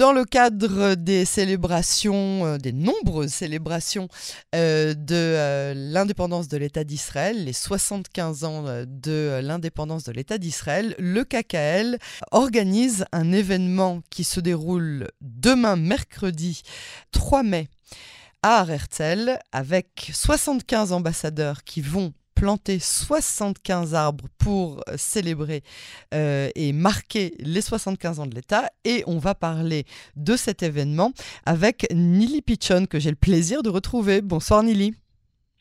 dans le cadre des célébrations, euh, des nombreuses célébrations euh, de l'indépendance de l'État d'Israël, les 75 ans de l'indépendance de l'État d'Israël, le KKL organise un événement qui se déroule demain mercredi 3 mai à Herzl avec 75 ambassadeurs qui vont planter 75 arbres pour euh, célébrer euh, et marquer les 75 ans de l'État. Et on va parler de cet événement avec Nili Pichon, que j'ai le plaisir de retrouver. Bonsoir Nili.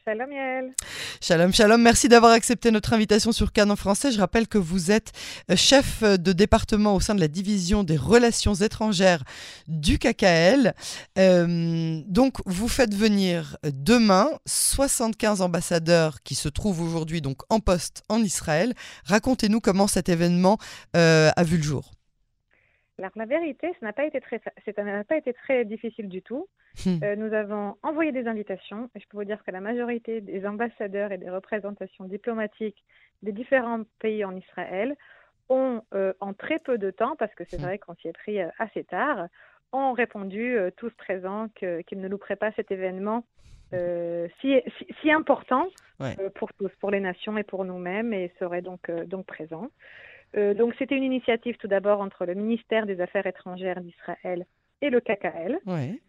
Shalom Yael. Shalom, shalom. Merci d'avoir accepté notre invitation sur Cannes en français. Je rappelle que vous êtes euh, chef de département au sein de la division des relations étrangères du KKL. Euh, donc, vous faites venir demain 75 ambassadeurs qui se trouvent aujourd'hui donc en poste en Israël. Racontez-nous comment cet événement euh, a vu le jour. Alors, la vérité, ça n'a pas été très, n'a pas été très difficile du tout. Hmm. Euh, nous avons envoyé des invitations et je peux vous dire que la majorité des ambassadeurs et des représentations diplomatiques des différents pays en Israël ont, euh, en très peu de temps, parce que c'est hmm. vrai qu'on s'y est pris euh, assez tard, ont répondu tous présents qu'ils ne louperaient pas cet événement si, si, important pour tous, pour les nations et pour nous-mêmes, et seraient donc, donc présents. Euh, donc c'était une initiative tout d'abord entre le ministère des Affaires étrangères d'Israël et le KKL.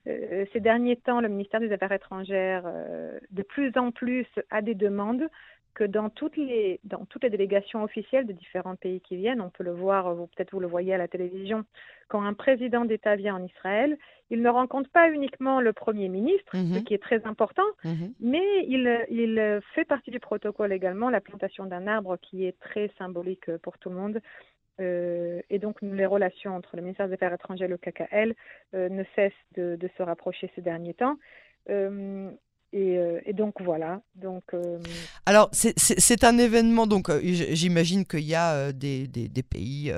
Euh, ces derniers temps, le ministère des Affaires étrangères, euh, de plus en plus, a des demandes que dans toutes les dans toutes les délégations officielles de différents pays qui viennent, on peut le voir, peut-être vous le voyez à la télévision, quand un président d'État vient en Israël, il ne rencontre pas uniquement le Premier ministre, ce mhm. qui est très important, mhm. mais il, il fait partie du protocole également la plantation d'un arbre qui est très symbolique pour tout le monde. Euh, et donc, les relations entre le ministère des Affaires étrangères et le KKL euh, ne cessent de, de, se rapprocher ces derniers temps. Euh, euh, et, donc voilà. Donc, euh, Alors c'est un événement, donc euh, j'imagine qu'il y a des, des, pays,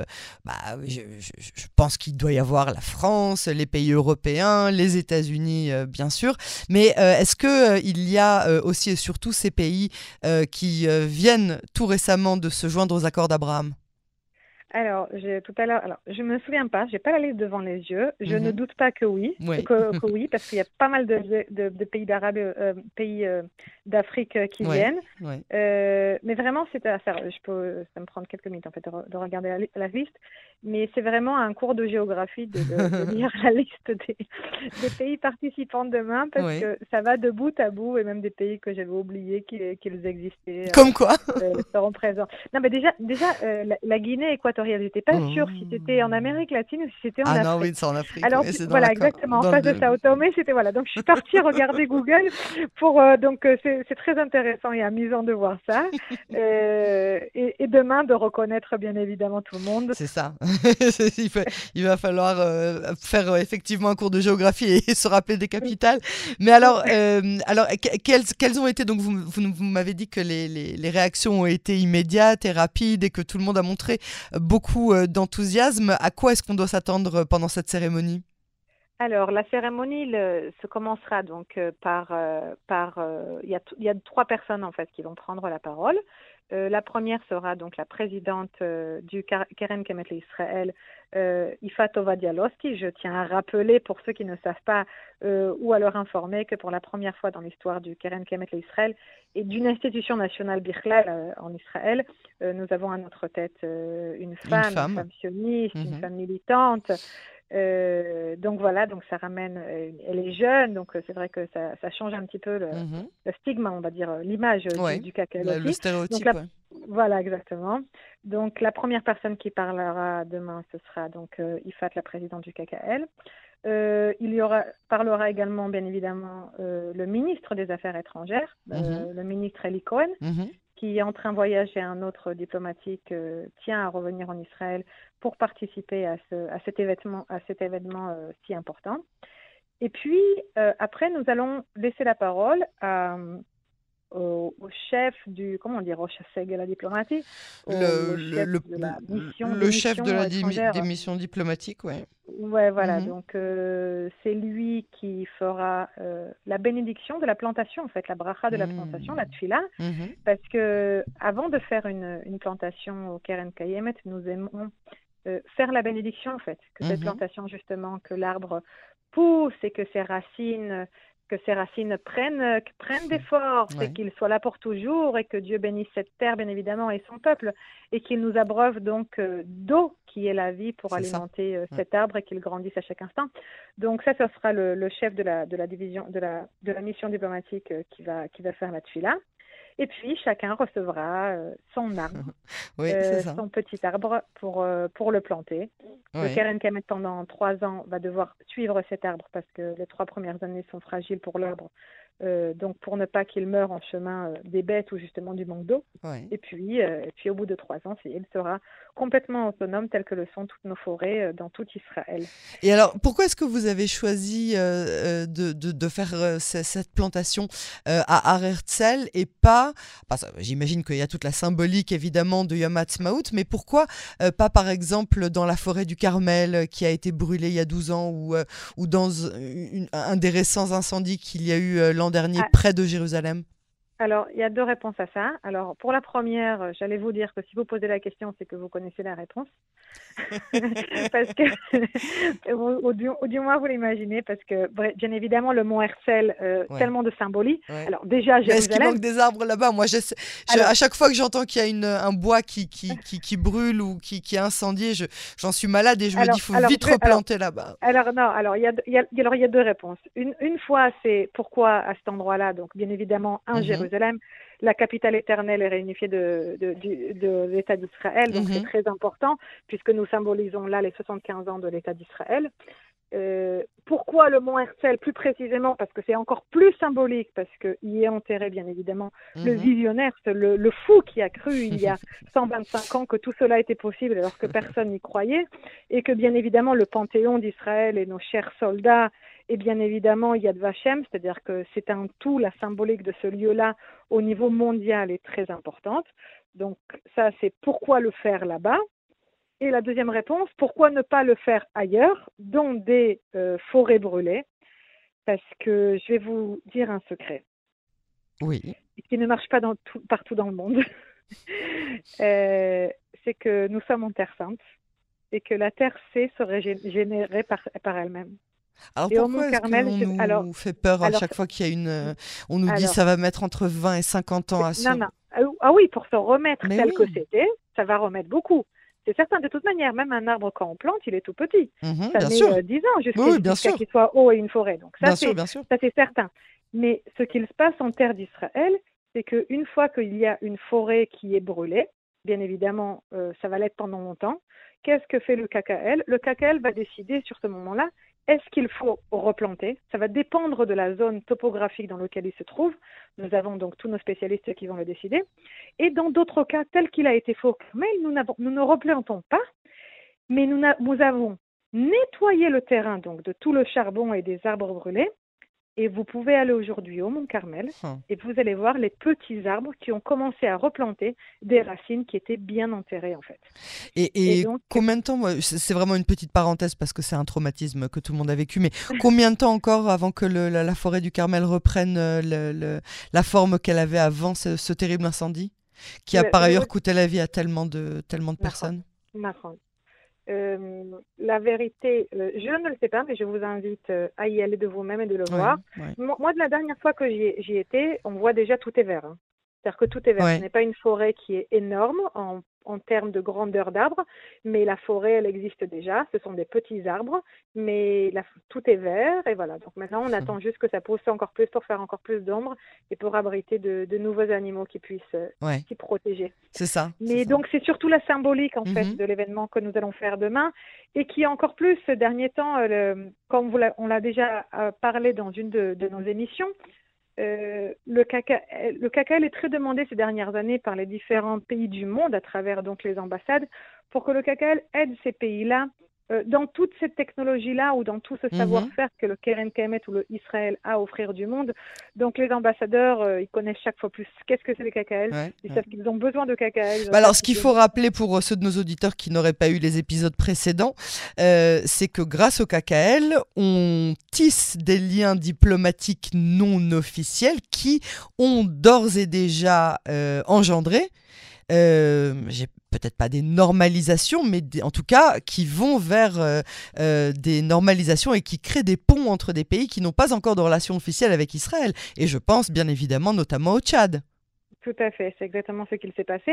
bah, je, je, pense qu'il doit y avoir la France, les pays européens, les États-Unis bien sûr, mais est-ce qu'il y a aussi et surtout ces pays qui viennent tout récemment de se joindre aux accords d'Abraham? Alors, tout à l'heure, alors je me souviens pas, j'ai pas la liste devant les yeux. Je ne mhm. doute pas que oui, Que, oui, parce qu'il y a pas mal de, de, pays d'Arabe, euh, pays euh, d'Afrique euh, qui viennent. mais vraiment, c'est ça. Je peux, ça me prendre quelques minutes en fait de, regarder la, liste. Mais c'est vraiment un cours de géographie de, lire la liste des, des, pays participants demain, parce que ça va de bout à bout, et même des pays que j'avais oublié qu'ils existaient. Comme quoi seront présents. Non, mais déjà, déjà la, la Guinée équatoriale je J'étais pas sûre si c'était en Amérique latine ou si c'était en Afrique. Ah non, oui, c'est en Afrique. Alors, voilà, exactement. En face de Sao Tomé, c'était voilà. Donc, je suis partie regarder Google pour. Euh, donc, euh, c'est très intéressant et amusant de voir ça. Euh, et, demain, de reconnaître bien évidemment tout le monde. C'est ça. il, va falloir faire effectivement un cours de géographie et se rappeler des capitales. Mais alors, alors quelles, quelles, ont été. Donc, vous, vous, m'avez dit que les, les, les, réactions ont été immédiates et rapides et que tout le monde a montré beaucoup euh, d'enthousiasme. À quoi est-ce qu'on doit s'attendre pendant cette cérémonie? Alors, la cérémonie se commencera donc euh, par, euh, par il, y a il y a trois personnes en fait qui vont prendre la parole. La première sera donc la présidente du Keren Kemet Israël, Ifat Ovadialoski. Je tiens à rappeler pour ceux qui ne savent pas ou à leur informer que pour la première fois dans l'histoire du Keren Kemet Israël et d'une institution nationale Birklal en Israël, nous avons à notre tête une femme, une femme, sioniste, une mhm. femme militante. Euh, donc voilà, donc ça ramène, euh, elle est jeune, donc euh, c'est vrai que ça, ça, change un petit peu le, mhm. le stigma, on va dire, l'image du, du Le, le stéréotype. Voilà, exactement. Donc la première personne qui parlera demain, ce sera donc Ifat, la présidente du KKL. il y aura, parlera également, bien évidemment, le ministre des Affaires étrangères, mhm. le ministre Eli Cohen, mhm qui est en train de voyager, un autre diplomatique, euh, tient à revenir en Israël pour participer à, ce, à cet événement, à cet événement euh, si important. Et puis, euh, après, nous allons laisser la parole à, au, chef du, comment dire, au chef de la diplomatie, le, chef de la mission, le chef de la des missions diplomatiques, ouais. Ouais, voilà. Mhm. Donc euh, c'est lui qui fera euh, la bénédiction de la plantation, en fait, la bracha de la mhm. plantation, la tfila, mhm. parce que avant de faire une, une plantation au Keren Kayemet, nous aimons faire la bénédiction en fait, que cette mhm. plantation justement, que l'arbre pousse et que ses racines que ces racines prennent, prennent des forces et qu'il soit là pour toujours et que Dieu bénisse cette terre, bien évidemment, et son peuple et qu'il nous abreuve donc euh, d'eau qui est la vie pour alimenter euh, cet arbre et qu'il grandisse à chaque instant. Donc ça, ce sera le, chef de la, de la division, de la, de la mission diplomatique euh, qui, va, qui va faire la là et puis, chacun recevra euh, son arbre, euh, son petit arbre pour, euh, pour le planter. Le Keren Kamet, pendant trois ans, va devoir suivre cet arbre parce que les trois premières années sont fragiles pour l'arbre. Euh, donc pour ne pas qu'il meure en chemin euh, des bêtes ou justement du manque d'eau. Et puis, euh, puis au bout de trois ans, il sera complètement autonome, tel que le sont toutes nos forêts dans tout Israël. Et alors, pourquoi est-ce que vous avez choisi de, de, de, faire cette plantation à Arertzel et pas, j'imagine qu'il y a toute la symbolique évidemment de Yom Ha'atzmaut, mais pourquoi pas par exemple dans la forêt du Carmel qui a été brûlée il y a 12 ans ou, ou dans un des récents incendies qu'il y a eu l'an dernier ah. près de Jérusalem alors, il y a deux réponses à ça. Alors, pour la première, euh, j'allais vous dire que si vous posez la question, c'est que vous connaissez la réponse. Parce que, ou, du, moins, vous l'imaginez, parce que, bien évidemment, le mont Herzl, euh, tellement de symbolique. Alors, déjà, Jérusalem... Est-ce qu'il manque des arbres là-bas? Moi, je, à chaque fois que j'entends qu'il y a une, un bois qui, qui, qui, brûle ou qui, qui est incendié, j'en suis malade et je me dis, il faut vite replanter là-bas. Alors, non, alors il, y a, y a, alors, il y a deux réponses. Une, une fois, c'est pourquoi à cet endroit-là, donc, bien évidemment, un mhm. Jérusalem la capitale éternelle est réunifiée de, de, l'État d'Israël, donc c'est mhm. très important puisque nous symbolisons là les 75 ans de l'État d'Israël. Euh, pourquoi le mont Herzl Plus précisément parce que c'est encore plus symbolique, parce qu'il y est enterré bien évidemment le mhm. visionnaire, le, le, fou qui a cru il y a 125 ans que tout cela était possible alors que personne n'y croyait, et que bien évidemment le panthéon d'Israël et nos chers soldats et bien évidemment, il y a de Vachem, c'est-à-dire que c'est un tout, la symbolique de ce lieu-là au niveau mondial est très importante. Donc ça, c'est pourquoi le faire là-bas. Et la deuxième réponse, pourquoi ne pas le faire ailleurs, dans des euh, forêts brûlées? Parce que je vais vous dire un secret. Oui. Qui ne marche pas dans partout dans le monde. Euh, c'est que nous sommes en Terre Sainte et que la Terre sait se régénérer par, par elle-même. Alors pourquoi est-ce qu'on nous fait peur à chaque fois qu'il y a une... Euh, on nous dit ça va mettre entre 20 et 50 ans à se... Non, non. Ah, ah oui, pour se remettre tel que c'était, ça va remettre beaucoup. C'est certain, de toute manière, même un arbre quand on plante, il est tout petit. Mhm, ça met 10 euh, ans jusqu'à qu'il soit haut et une forêt. Donc ça, c'est certain. Mais ce qu'il se passe en terre d'Israël, c'est qu'une fois qu'il y a une forêt qui est brûlée, bien évidemment, euh, ça va l'être pendant longtemps, qu'est-ce que fait le KKL Le KKL va décider sur ce moment-là est-ce qu'il faut replanter? Ça va dépendre de la zone topographique dans laquelle il se trouve. Nous avons donc tous nos spécialistes qui vont le décider. Et dans d'autres cas, tel qu'il a été faux, mais nous, nous, ne replantons pas, mais nous, nous avons nettoyé le terrain donc de tout le charbon et des arbres brûlés et vous pouvez aller aujourd'hui au Mont Carmel hum. et vous allez voir les petits arbres qui ont commencé à replanter des racines qui étaient bien enterrées en fait. Et, combien de temps, c'est vraiment une petite parenthèse parce que c'est un traumatisme que tout le monde a vécu, mais combien de temps encore avant que la, forêt du Carmel reprenne euh, la forme qu'elle avait avant ce, terrible incendie qui a par ailleurs coûté la vie à tellement de, tellement de personnes? Euh, la vérité, euh, je ne le sais pas, mais je vous invite euh, à y aller de vous-même et de le voir. Moi, de la dernière fois que j'y étais, on voit déjà tout est vert. Hein. C'est-à-dire que tout est vert. Ce n'est pas une forêt qui est énorme en en termes de grandeur d'arbres, mais la forêt, elle existe déjà. Ce sont des petits arbres, mais tout est vert. Et voilà. Donc maintenant, on attend juste que ça pousse encore plus pour faire encore plus d'ombre et pour abriter de, nouveaux animaux qui puissent euh, s'y protéger. C'est ça. Mais donc, c'est surtout la symbolique, en fait, mhm. de l'événement que nous allons faire demain et qui, encore plus, ces derniers temps, euh, comme on l'a déjà euh, parlé dans une de nos émissions, euh, le, caca, le cacao est très demandé ces dernières années par les différents pays du monde à travers donc les ambassades. Pour que le cacao aide ces pays-là euh, dans toute cette technologie-là ou dans tout ce mhm. savoir-faire que le Keren Kamet ou le Israël a à offrir du monde. Donc les ambassadeurs, euh, ils connaissent chaque fois plus qu'est-ce que c'est le KKL. ils savent qu'ils ont besoin de KKL. Bah alors ce qu'il faut rappeler pour euh, ceux de nos auditeurs qui n'auraient pas eu les épisodes précédents, c'est que grâce au KKL, on tisse des liens diplomatiques non officiels qui ont d'ores et déjà engendré j'ai peut-être pas des normalisations, mais en tout cas qui vont vers des normalisations et qui créent des ponts entre des pays qui n'ont pas encore de relation officielle avec Israël. Et je pense bien évidemment notamment au Tchad. Tout à fait, c'est exactement ce qu'il s'est passé.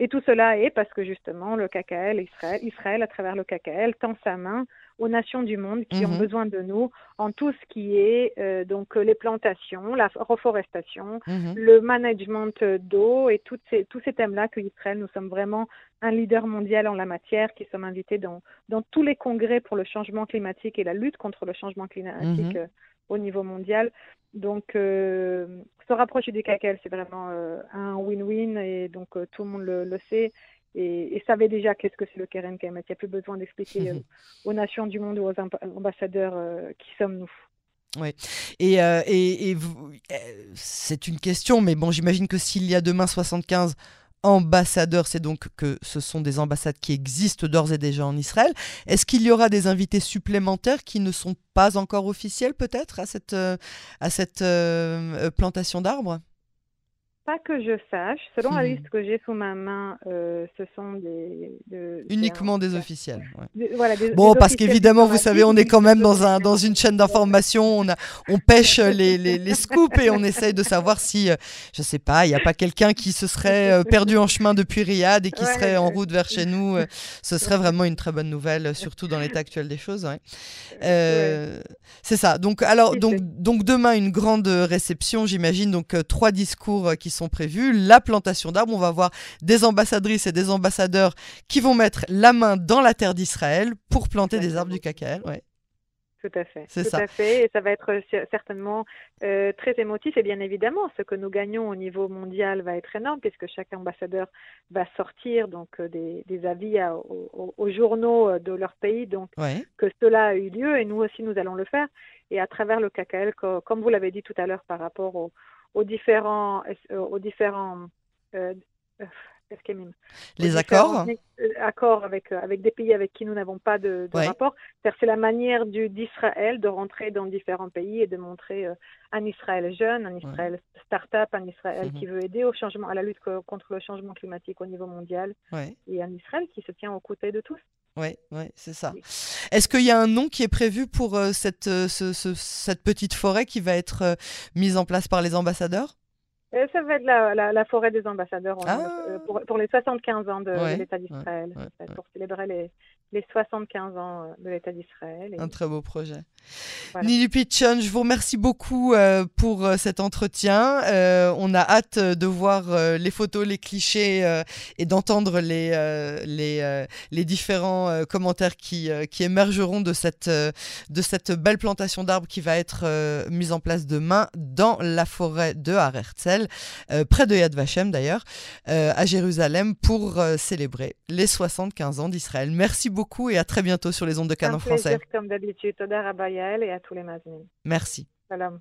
Et tout cela est parce que justement le KKL, Israël, Israël à travers le KKL, tend sa main aux nations du monde qui ont mhm. besoin de nous en tout ce qui est euh, donc les plantations, la reforestation, mhm. le management d'eau et ces, tous ces thèmes-là que Israël, nous sommes vraiment un leader mondial en la matière, qui sommes invités dans, dans tous les congrès pour le changement climatique et la lutte contre le changement climatique. Mhm. Euh, au niveau mondial. Donc, euh, se rapprocher du KKL, c'est vraiment euh, un win-win et donc euh, tout le monde le, sait et, savait déjà qu'est-ce que c'est le Keren Il n'y a plus besoin d'expliquer aux nations du monde ou aux ambassadeurs qui sommes-nous. Oui, et, et, et c'est une question, mais bon, j'imagine que s'il y a demain 75 ambassadeurs, c'est donc que ce sont des ambassades qui existent d'ores et déjà en Israël. Est-ce qu'il y aura des invités supplémentaires qui ne sont pas encore officiels peut-être à cette, euh, à cette euh, euh, plantation d'arbres? Pas que je sache. Selon la hmm. liste que j'ai sous ma main, euh, ce sont des. Uniquement des officiels. voilà, bon, parce qu'évidemment, vous savez, on est quand même dans, un, dans une chaîne d'information. On, a, on pêche les, les, les, scoops et on essaye de savoir si, euh, je sais pas, il n'y a pas quelqu'un qui se serait euh, perdu en chemin depuis Riyad et qui serait en route vers chez nous. Ce serait vraiment une très bonne nouvelle, surtout dans l'état actuel des choses. C'est ça. Donc, alors, donc, donc, demain, une grande réception, j'imagine. Donc, trois discours qui sont prévus. La plantation d'arbres, on va voir des ambassadrices et des ambassadeurs qui vont mettre la main dans la terre d'Israël pour planter des arbres du KKL. Ouais. Tout à fait. C'est ça. à fait. Et ça va être certainement euh, très émotif. Et bien évidemment, ce que nous gagnons au niveau mondial va être énorme, puisque chaque ambassadeur va sortir donc euh, des, avis aux, journaux euh, de leur pays, donc que cela a eu lieu. Et nous aussi, nous allons le faire. Et à travers le KKL, comme vous l'avez dit tout à l'heure par rapport au, aux différents, euh, aux différents euh, euh, les accords accords avec, avec des pays avec qui nous n'avons pas de, rapport. C'est la manière d'Israël de rentrer dans différents pays et de montrer un Israël jeune, un Israël start-up, un Israël mhm. qui veut aider au changement, à la lutte contre le changement climatique au niveau mondial et un Israël qui se tient aux côtés de tous. Oui, ouais, c'est ça. Est-ce qu'il y a un nom qui est prévu pour euh, cette, euh, cette petite forêt qui va être euh, mise en place par les ambassadeurs? Ça va être la, la, forêt des ambassadeurs ah. pour, pour, les 75 ans de, l'État d'Israël, pour célébrer les, les 75 ans euh, de l'État d'Israël. Un très beau projet. Voilà. Nili Pichon, je vous remercie beaucoup euh, pour euh, cet entretien. on a hâte de voir les photos, les clichés et d'entendre les, les, les, différents commentaires qui, qui émergeront de cette, de cette belle plantation d'arbres qui va être mise en place demain dans la forêt de Har Herzl, près de Yad Vashem d'ailleurs, à Jérusalem pour célébrer les 75 ans d'Israël. Merci beaucoup beaucoup et à très bientôt sur les ondes de Canon français. comme d'habitude. et à tous les Merci. Salam.